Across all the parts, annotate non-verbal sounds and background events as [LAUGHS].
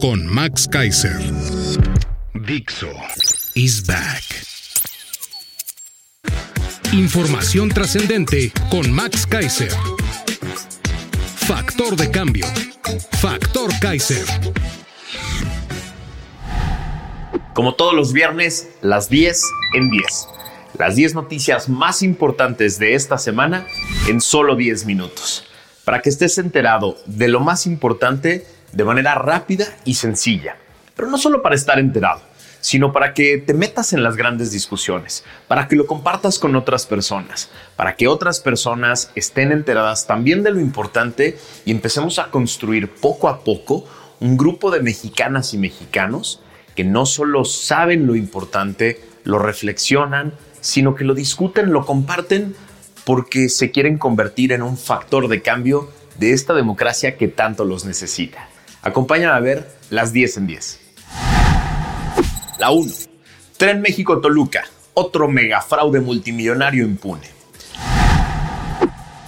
con Max Kaiser. Dixo is back. Información trascendente con Max Kaiser. Factor de cambio. Factor Kaiser. Como todos los viernes, las 10 en 10. Las 10 noticias más importantes de esta semana en solo 10 minutos. Para que estés enterado de lo más importante de manera rápida y sencilla. Pero no solo para estar enterado, sino para que te metas en las grandes discusiones, para que lo compartas con otras personas, para que otras personas estén enteradas también de lo importante y empecemos a construir poco a poco un grupo de mexicanas y mexicanos que no solo saben lo importante, lo reflexionan, sino que lo discuten, lo comparten porque se quieren convertir en un factor de cambio de esta democracia que tanto los necesita. Acompáñame a ver las 10 en 10. La 1. Tren México-Toluca, otro megafraude multimillonario impune.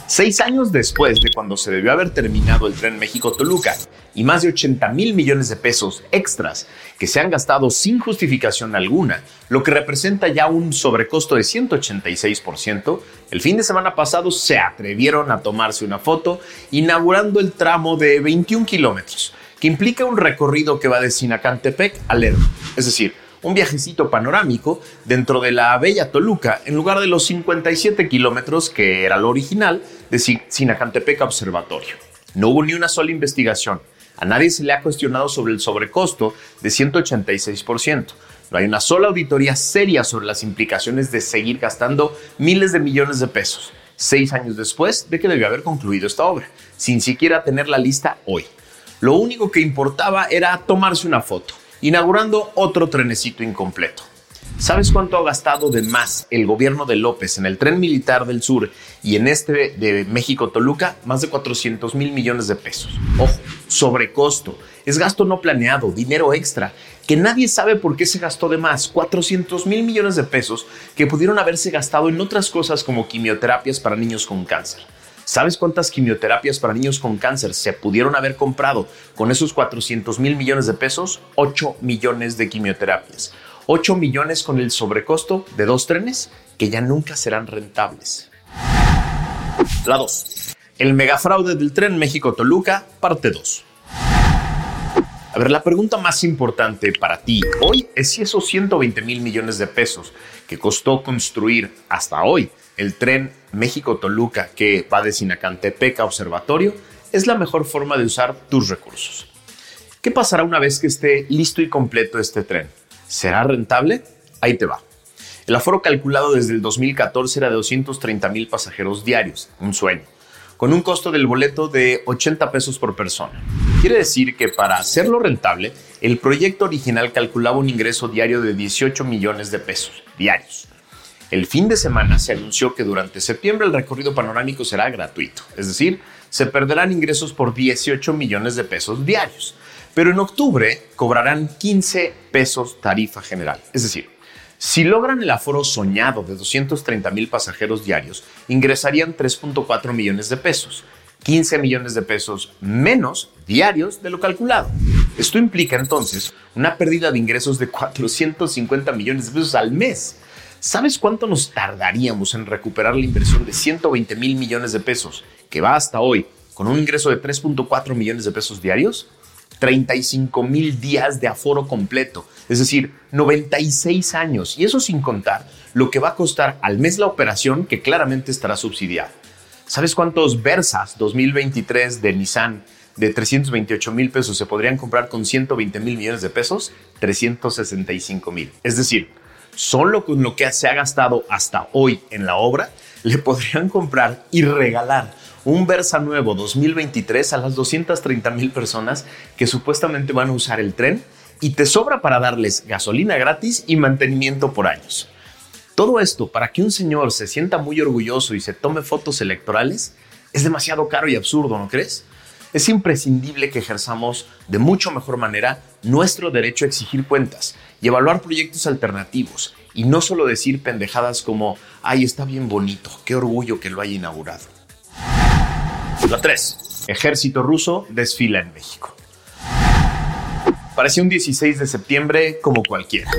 Seis años después de cuando se debió haber terminado el tren México-Toluca y más de 80 mil millones de pesos extras que se han gastado sin justificación alguna, lo que representa ya un sobrecosto de 186%, el fin de semana pasado se atrevieron a tomarse una foto inaugurando el tramo de 21 kilómetros, que implica un recorrido que va de Sinacantepec a Lerma, es decir, un viajecito panorámico dentro de la bella Toluca en lugar de los 57 kilómetros que era lo original de Sinacantepec Observatorio. No hubo ni una sola investigación. A nadie se le ha cuestionado sobre el sobrecosto de 186%. No hay una sola auditoría seria sobre las implicaciones de seguir gastando miles de millones de pesos, seis años después de que debió haber concluido esta obra, sin siquiera tener la lista hoy. Lo único que importaba era tomarse una foto inaugurando otro trenecito incompleto. ¿Sabes cuánto ha gastado de más el gobierno de López en el tren militar del sur y en este de México-Toluca? Más de 400 mil millones de pesos. Ojo, sobrecosto. Es gasto no planeado, dinero extra, que nadie sabe por qué se gastó de más. 400 mil millones de pesos que pudieron haberse gastado en otras cosas como quimioterapias para niños con cáncer. ¿Sabes cuántas quimioterapias para niños con cáncer se pudieron haber comprado con esos 400 mil millones de pesos? 8 millones de quimioterapias. 8 millones con el sobrecosto de dos trenes que ya nunca serán rentables. La 2. El megafraude del tren México-Toluca, parte 2. A ver, la pregunta más importante para ti hoy es si esos 120 mil millones de pesos que costó construir hasta hoy el tren México-Toluca que va de Sinacantepec a Observatorio es la mejor forma de usar tus recursos. ¿Qué pasará una vez que esté listo y completo este tren? ¿Será rentable? Ahí te va. El aforo calculado desde el 2014 era de 230 mil pasajeros diarios, un sueño, con un costo del boleto de 80 pesos por persona. Quiere decir que para hacerlo rentable, el proyecto original calculaba un ingreso diario de 18 millones de pesos diarios. El fin de semana se anunció que durante septiembre el recorrido panorámico será gratuito, es decir, se perderán ingresos por 18 millones de pesos diarios. Pero en octubre cobrarán 15 pesos tarifa general. Es decir, si logran el aforo soñado de 230 mil pasajeros diarios, ingresarían 3.4 millones de pesos. 15 millones de pesos menos diarios de lo calculado. Esto implica entonces una pérdida de ingresos de 450 millones de pesos al mes. ¿Sabes cuánto nos tardaríamos en recuperar la inversión de 120 mil millones de pesos que va hasta hoy con un ingreso de 3.4 millones de pesos diarios? 35 mil días de aforo completo, es decir, 96 años. Y eso sin contar lo que va a costar al mes la operación que claramente estará subsidiada. ¿Sabes cuántos Versas 2023 de Nissan de 328 mil pesos se podrían comprar con 120 mil millones de pesos? 365 mil. Es decir, solo con lo que se ha gastado hasta hoy en la obra, le podrían comprar y regalar un Versa nuevo 2023 a las 230 mil personas que supuestamente van a usar el tren y te sobra para darles gasolina gratis y mantenimiento por años. Todo esto para que un señor se sienta muy orgulloso y se tome fotos electorales es demasiado caro y absurdo, ¿no crees? Es imprescindible que ejerzamos de mucho mejor manera nuestro derecho a exigir cuentas y evaluar proyectos alternativos y no solo decir pendejadas como, ay, está bien bonito, qué orgullo que lo haya inaugurado. La 3. Ejército ruso desfila en México. Parecía un 16 de septiembre como cualquiera.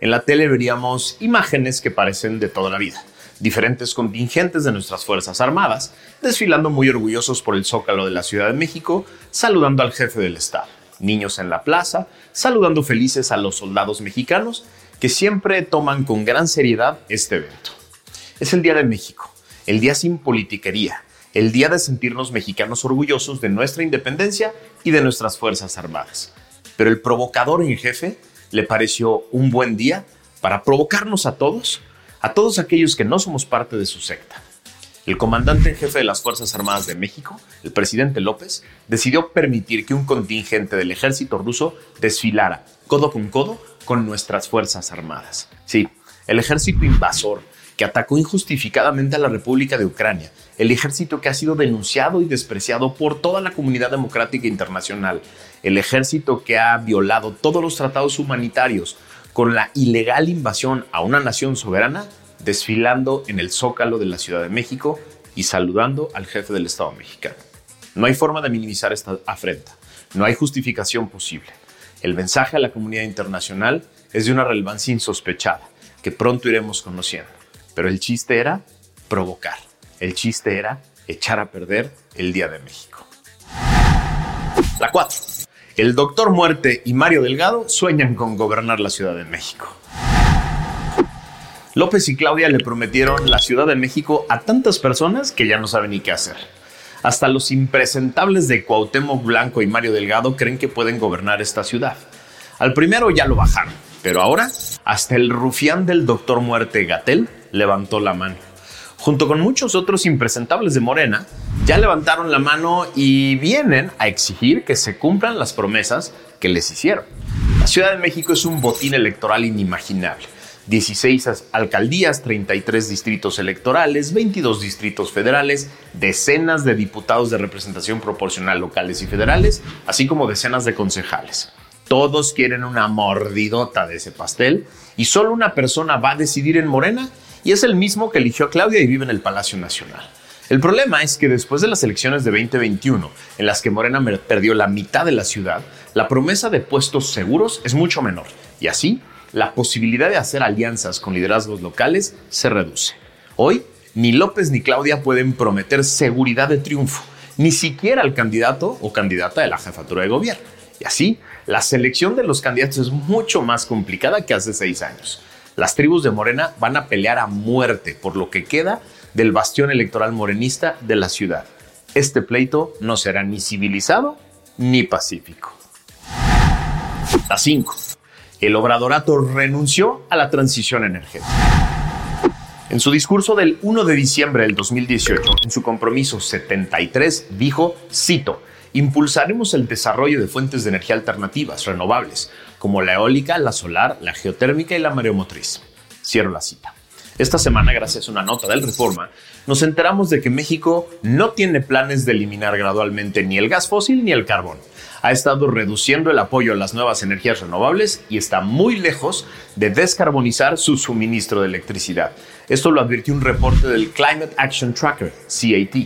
En la tele veríamos imágenes que parecen de toda la vida. Diferentes contingentes de nuestras Fuerzas Armadas desfilando muy orgullosos por el zócalo de la Ciudad de México, saludando al jefe del Estado. Niños en la plaza, saludando felices a los soldados mexicanos que siempre toman con gran seriedad este evento. Es el Día de México, el día sin politiquería, el día de sentirnos mexicanos orgullosos de nuestra independencia y de nuestras Fuerzas Armadas. Pero el provocador en jefe le pareció un buen día para provocarnos a todos, a todos aquellos que no somos parte de su secta. El comandante en jefe de las Fuerzas Armadas de México, el presidente López, decidió permitir que un contingente del ejército ruso desfilara codo con codo con nuestras Fuerzas Armadas. Sí, el ejército invasor que atacó injustificadamente a la República de Ucrania, el ejército que ha sido denunciado y despreciado por toda la comunidad democrática internacional, el ejército que ha violado todos los tratados humanitarios con la ilegal invasión a una nación soberana, desfilando en el zócalo de la Ciudad de México y saludando al jefe del Estado mexicano. No hay forma de minimizar esta afrenta, no hay justificación posible. El mensaje a la comunidad internacional es de una relevancia insospechada, que pronto iremos conociendo. Pero el chiste era provocar. El chiste era echar a perder el Día de México. La 4. El Doctor Muerte y Mario Delgado sueñan con gobernar la Ciudad de México. López y Claudia le prometieron la Ciudad de México a tantas personas que ya no saben ni qué hacer. Hasta los impresentables de Cuauhtémoc Blanco y Mario Delgado creen que pueden gobernar esta ciudad. Al primero ya lo bajaron, pero ahora hasta el rufián del Doctor Muerte Gatel levantó la mano. Junto con muchos otros impresentables de Morena, ya levantaron la mano y vienen a exigir que se cumplan las promesas que les hicieron. La Ciudad de México es un botín electoral inimaginable 16 alcaldías, 33 distritos electorales, 22 distritos federales, decenas de diputados de representación proporcional locales y federales, así como decenas de concejales. Todos quieren una mordidota de ese pastel y solo una persona va a decidir en Morena y es el mismo que eligió a Claudia y vive en el Palacio Nacional. El problema es que después de las elecciones de 2021, en las que Morena perdió la mitad de la ciudad, la promesa de puestos seguros es mucho menor y así la posibilidad de hacer alianzas con liderazgos locales se reduce. Hoy, ni López ni Claudia pueden prometer seguridad de triunfo, ni siquiera al candidato o candidata de la jefatura de gobierno. Y así, la selección de los candidatos es mucho más complicada que hace seis años. Las tribus de Morena van a pelear a muerte por lo que queda del bastión electoral morenista de la ciudad. Este pleito no será ni civilizado ni pacífico. A 5 el obradorato renunció a la transición energética. En su discurso del 1 de diciembre del 2018, en su compromiso 73, dijo, cito, impulsaremos el desarrollo de fuentes de energía alternativas, renovables, como la eólica, la solar, la geotérmica y la mareomotriz. Cierro la cita. Esta semana, gracias a una nota del Reforma, nos enteramos de que México no tiene planes de eliminar gradualmente ni el gas fósil ni el carbón ha estado reduciendo el apoyo a las nuevas energías renovables y está muy lejos de descarbonizar su suministro de electricidad. Esto lo advirtió un reporte del Climate Action Tracker, CAT,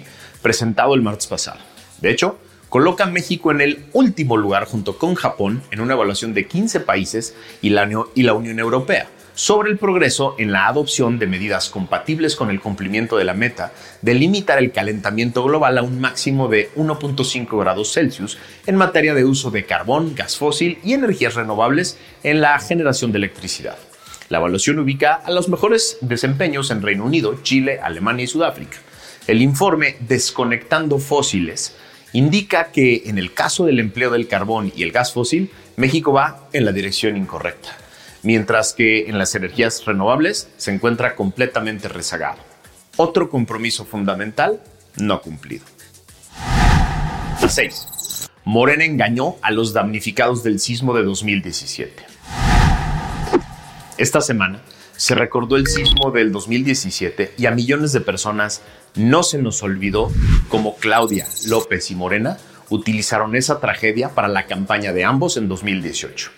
presentado el martes pasado. De hecho, coloca a México en el último lugar junto con Japón en una evaluación de 15 países y la, y la Unión Europea sobre el progreso en la adopción de medidas compatibles con el cumplimiento de la meta de limitar el calentamiento global a un máximo de 1.5 grados Celsius en materia de uso de carbón, gas fósil y energías renovables en la generación de electricidad. La evaluación ubica a los mejores desempeños en Reino Unido, Chile, Alemania y Sudáfrica. El informe Desconectando Fósiles indica que en el caso del empleo del carbón y el gas fósil, México va en la dirección incorrecta mientras que en las energías renovables se encuentra completamente rezagado. Otro compromiso fundamental no cumplido. A 6. Morena engañó a los damnificados del sismo de 2017. Esta semana se recordó el sismo del 2017 y a millones de personas no se nos olvidó cómo Claudia, López y Morena utilizaron esa tragedia para la campaña de ambos en 2018.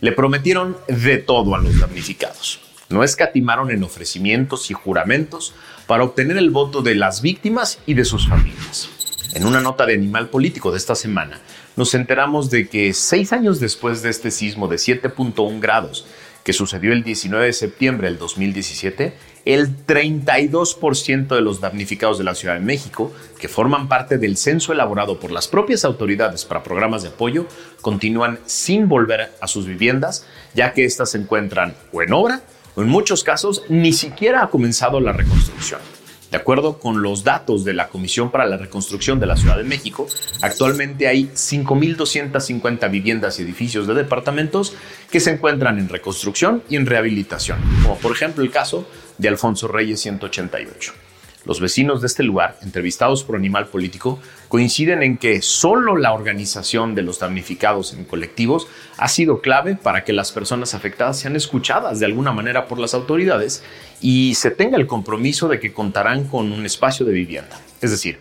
Le prometieron de todo a los damnificados. No escatimaron en ofrecimientos y juramentos para obtener el voto de las víctimas y de sus familias. En una nota de Animal Político de esta semana, nos enteramos de que seis años después de este sismo de 7.1 grados, que sucedió el 19 de septiembre del 2017, el 32% de los damnificados de la Ciudad de México, que forman parte del censo elaborado por las propias autoridades para programas de apoyo, continúan sin volver a sus viviendas, ya que éstas se encuentran o en obra o en muchos casos ni siquiera ha comenzado la reconstrucción. De acuerdo con los datos de la Comisión para la Reconstrucción de la Ciudad de México, actualmente hay 5.250 viviendas y edificios de departamentos que se encuentran en reconstrucción y en rehabilitación, como por ejemplo el caso de Alfonso Reyes 188. Los vecinos de este lugar, entrevistados por Animal Político, coinciden en que solo la organización de los damnificados en colectivos ha sido clave para que las personas afectadas sean escuchadas de alguna manera por las autoridades y se tenga el compromiso de que contarán con un espacio de vivienda. Es decir,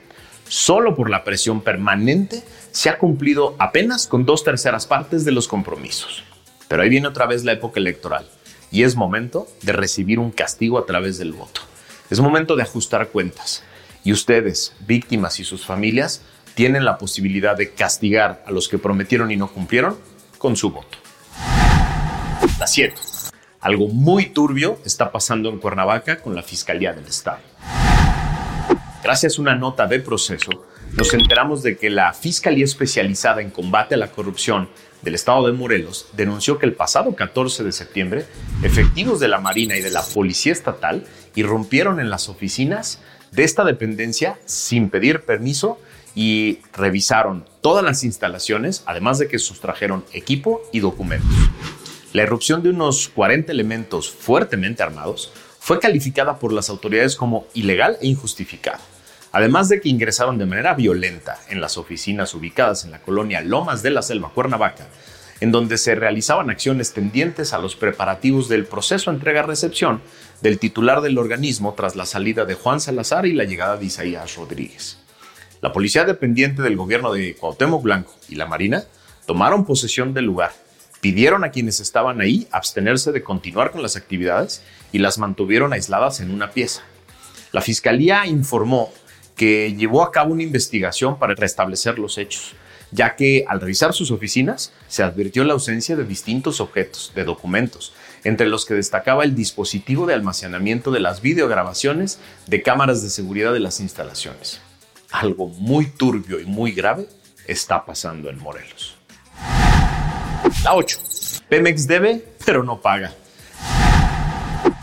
solo por la presión permanente se ha cumplido apenas con dos terceras partes de los compromisos. Pero ahí viene otra vez la época electoral y es momento de recibir un castigo a través del voto. Es momento de ajustar cuentas y ustedes, víctimas y sus familias, tienen la posibilidad de castigar a los que prometieron y no cumplieron con su voto. La 7. Algo muy turbio está pasando en Cuernavaca con la Fiscalía del Estado. Gracias a una nota de proceso, nos enteramos de que la Fiscalía Especializada en Combate a la Corrupción del Estado de Morelos denunció que el pasado 14 de septiembre, efectivos de la Marina y de la Policía Estatal irrumpieron en las oficinas de esta dependencia sin pedir permiso y revisaron todas las instalaciones, además de que sustrajeron equipo y documentos. La irrupción de unos 40 elementos fuertemente armados fue calificada por las autoridades como ilegal e injustificada. Además de que ingresaron de manera violenta en las oficinas ubicadas en la colonia Lomas de la Selva, Cuernavaca, en donde se realizaban acciones tendientes a los preparativos del proceso entrega-recepción del titular del organismo tras la salida de Juan Salazar y la llegada de Isaías Rodríguez. La policía dependiente del gobierno de Cuauhtémoc Blanco y la Marina tomaron posesión del lugar, pidieron a quienes estaban ahí abstenerse de continuar con las actividades y las mantuvieron aisladas en una pieza. La fiscalía informó que llevó a cabo una investigación para restablecer los hechos, ya que al revisar sus oficinas se advirtió la ausencia de distintos objetos, de documentos, entre los que destacaba el dispositivo de almacenamiento de las videograbaciones de cámaras de seguridad de las instalaciones. Algo muy turbio y muy grave está pasando en Morelos. La 8. Pemex debe, pero no paga.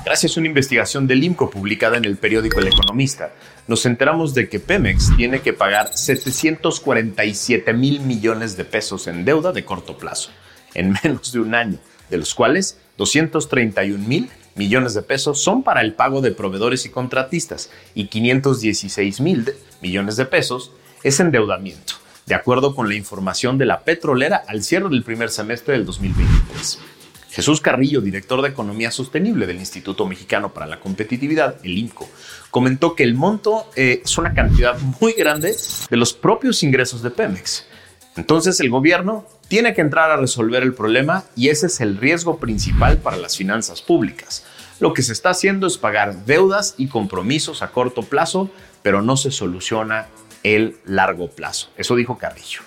Gracias a una investigación del IMCO publicada en el periódico El Economista, nos enteramos de que Pemex tiene que pagar 747 mil millones de pesos en deuda de corto plazo, en [LAUGHS] menos de un año, de los cuales 231 mil millones de pesos son para el pago de proveedores y contratistas y 516 mil millones de pesos es endeudamiento, de acuerdo con la información de la petrolera al cierre del primer semestre del 2023. Jesús Carrillo, director de Economía Sostenible del Instituto Mexicano para la Competitividad, el INCO, comentó que el monto eh, es una cantidad muy grande de los propios ingresos de Pemex. Entonces el gobierno tiene que entrar a resolver el problema y ese es el riesgo principal para las finanzas públicas. Lo que se está haciendo es pagar deudas y compromisos a corto plazo, pero no se soluciona el largo plazo. Eso dijo Carrillo.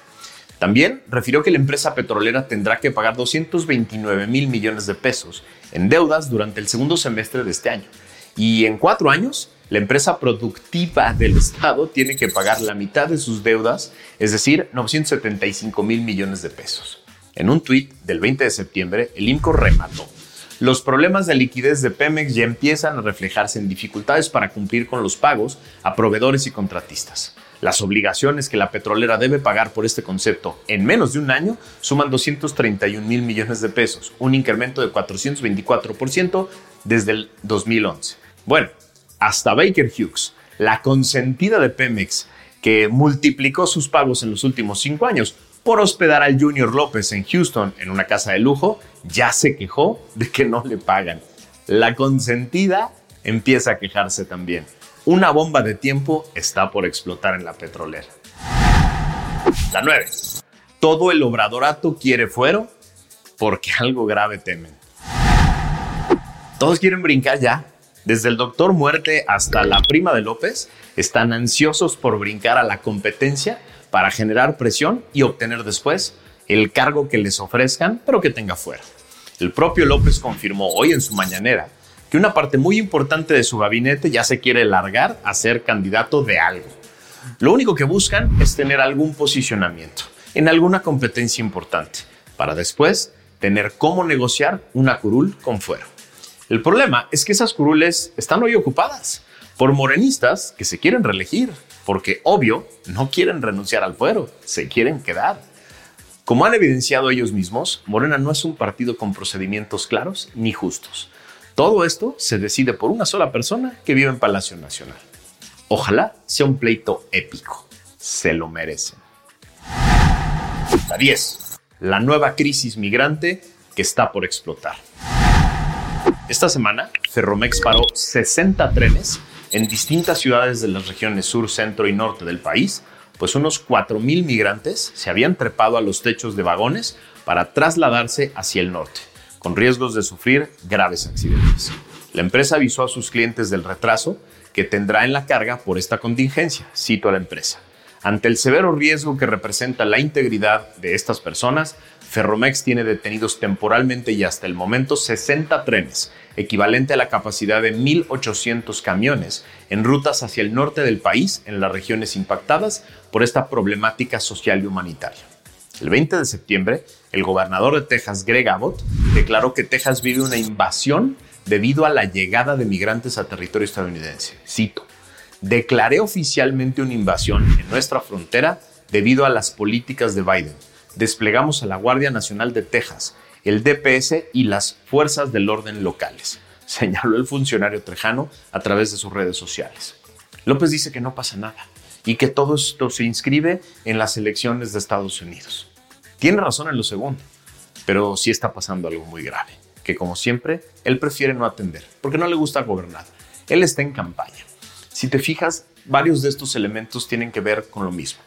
También refirió que la empresa petrolera tendrá que pagar 229 mil millones de pesos en deudas durante el segundo semestre de este año. Y en cuatro años, la empresa productiva del Estado tiene que pagar la mitad de sus deudas, es decir, 975 mil millones de pesos. En un tuit del 20 de septiembre, el INCO remató. Los problemas de liquidez de Pemex ya empiezan a reflejarse en dificultades para cumplir con los pagos a proveedores y contratistas. Las obligaciones que la petrolera debe pagar por este concepto en menos de un año suman 231 mil millones de pesos, un incremento de 424% desde el 2011. Bueno, hasta Baker Hughes, la consentida de Pemex, que multiplicó sus pagos en los últimos cinco años por hospedar al Junior López en Houston en una casa de lujo, ya se quejó de que no le pagan. La consentida empieza a quejarse también. Una bomba de tiempo está por explotar en la petrolera. La 9. Todo el obradorato quiere fuero porque algo grave temen. Todos quieren brincar ya. Desde el doctor Muerte hasta la prima de López están ansiosos por brincar a la competencia para generar presión y obtener después el cargo que les ofrezcan, pero que tenga fuera. El propio López confirmó hoy en su mañanera que una parte muy importante de su gabinete ya se quiere largar a ser candidato de algo. Lo único que buscan es tener algún posicionamiento en alguna competencia importante, para después tener cómo negociar una curul con fuero. El problema es que esas curules están hoy ocupadas por morenistas que se quieren reelegir, porque obvio no quieren renunciar al fuero, se quieren quedar. Como han evidenciado ellos mismos, Morena no es un partido con procedimientos claros ni justos. Todo esto se decide por una sola persona que vive en Palacio Nacional. Ojalá sea un pleito épico. Se lo merecen. La 10. La nueva crisis migrante que está por explotar. Esta semana, Ferromex paró 60 trenes en distintas ciudades de las regiones sur, centro y norte del país, pues unos 4.000 migrantes se habían trepado a los techos de vagones para trasladarse hacia el norte con riesgos de sufrir graves accidentes. La empresa avisó a sus clientes del retraso que tendrá en la carga por esta contingencia, cito a la empresa. Ante el severo riesgo que representa la integridad de estas personas, Ferromex tiene detenidos temporalmente y hasta el momento 60 trenes, equivalente a la capacidad de 1.800 camiones, en rutas hacia el norte del país, en las regiones impactadas por esta problemática social y humanitaria. El 20 de septiembre, el gobernador de Texas, Greg Abbott, declaró que Texas vive una invasión debido a la llegada de migrantes a territorio estadounidense. Cito, declaré oficialmente una invasión en nuestra frontera debido a las políticas de Biden. Desplegamos a la Guardia Nacional de Texas, el DPS y las fuerzas del orden locales, [LAUGHS] señaló el funcionario trejano a través de sus redes sociales. López dice que no pasa nada y que todo esto se inscribe en las elecciones de Estados Unidos. Tiene razón en lo segundo, pero sí está pasando algo muy grave, que como siempre, él prefiere no atender, porque no le gusta gobernar. Él está en campaña. Si te fijas, varios de estos elementos tienen que ver con lo mismo.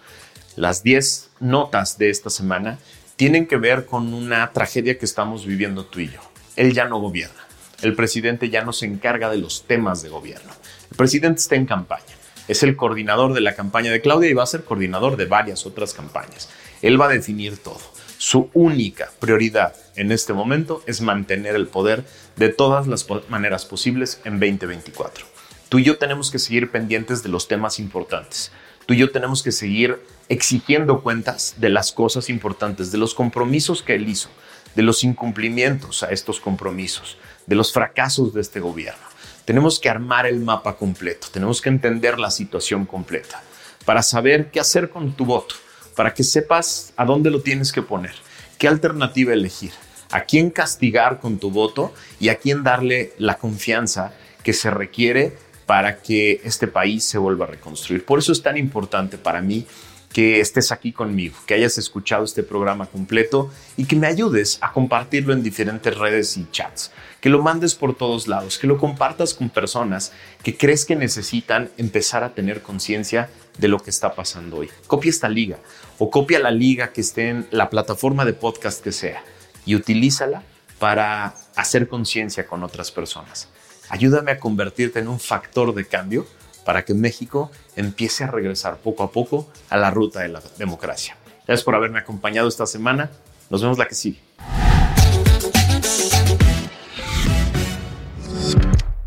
Las 10 notas de esta semana tienen que ver con una tragedia que estamos viviendo tú y yo. Él ya no gobierna. El presidente ya no se encarga de los temas de gobierno. El presidente está en campaña es el coordinador de la campaña de Claudia y va a ser coordinador de varias otras campañas. Él va a definir todo. Su única prioridad en este momento es mantener el poder de todas las maneras posibles en 2024. Tú y yo tenemos que seguir pendientes de los temas importantes. Tú y yo tenemos que seguir exigiendo cuentas de las cosas importantes, de los compromisos que él hizo, de los incumplimientos a estos compromisos, de los fracasos de este gobierno. Tenemos que armar el mapa completo, tenemos que entender la situación completa para saber qué hacer con tu voto, para que sepas a dónde lo tienes que poner, qué alternativa elegir, a quién castigar con tu voto y a quién darle la confianza que se requiere para que este país se vuelva a reconstruir. Por eso es tan importante para mí que estés aquí conmigo, que hayas escuchado este programa completo y que me ayudes a compartirlo en diferentes redes y chats, que lo mandes por todos lados, que lo compartas con personas que crees que necesitan empezar a tener conciencia de lo que está pasando hoy. Copia esta liga o copia la liga que esté en la plataforma de podcast que sea y utilízala para hacer conciencia con otras personas. Ayúdame a convertirte en un factor de cambio para que México empiece a regresar poco a poco a la ruta de la democracia. Gracias por haberme acompañado esta semana. Nos vemos la que sigue.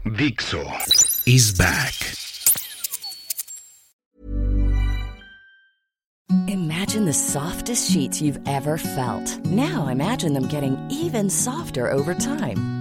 Dixo is back. Imagine the softest sheets you've ever felt. Now imagine them getting even softer over time.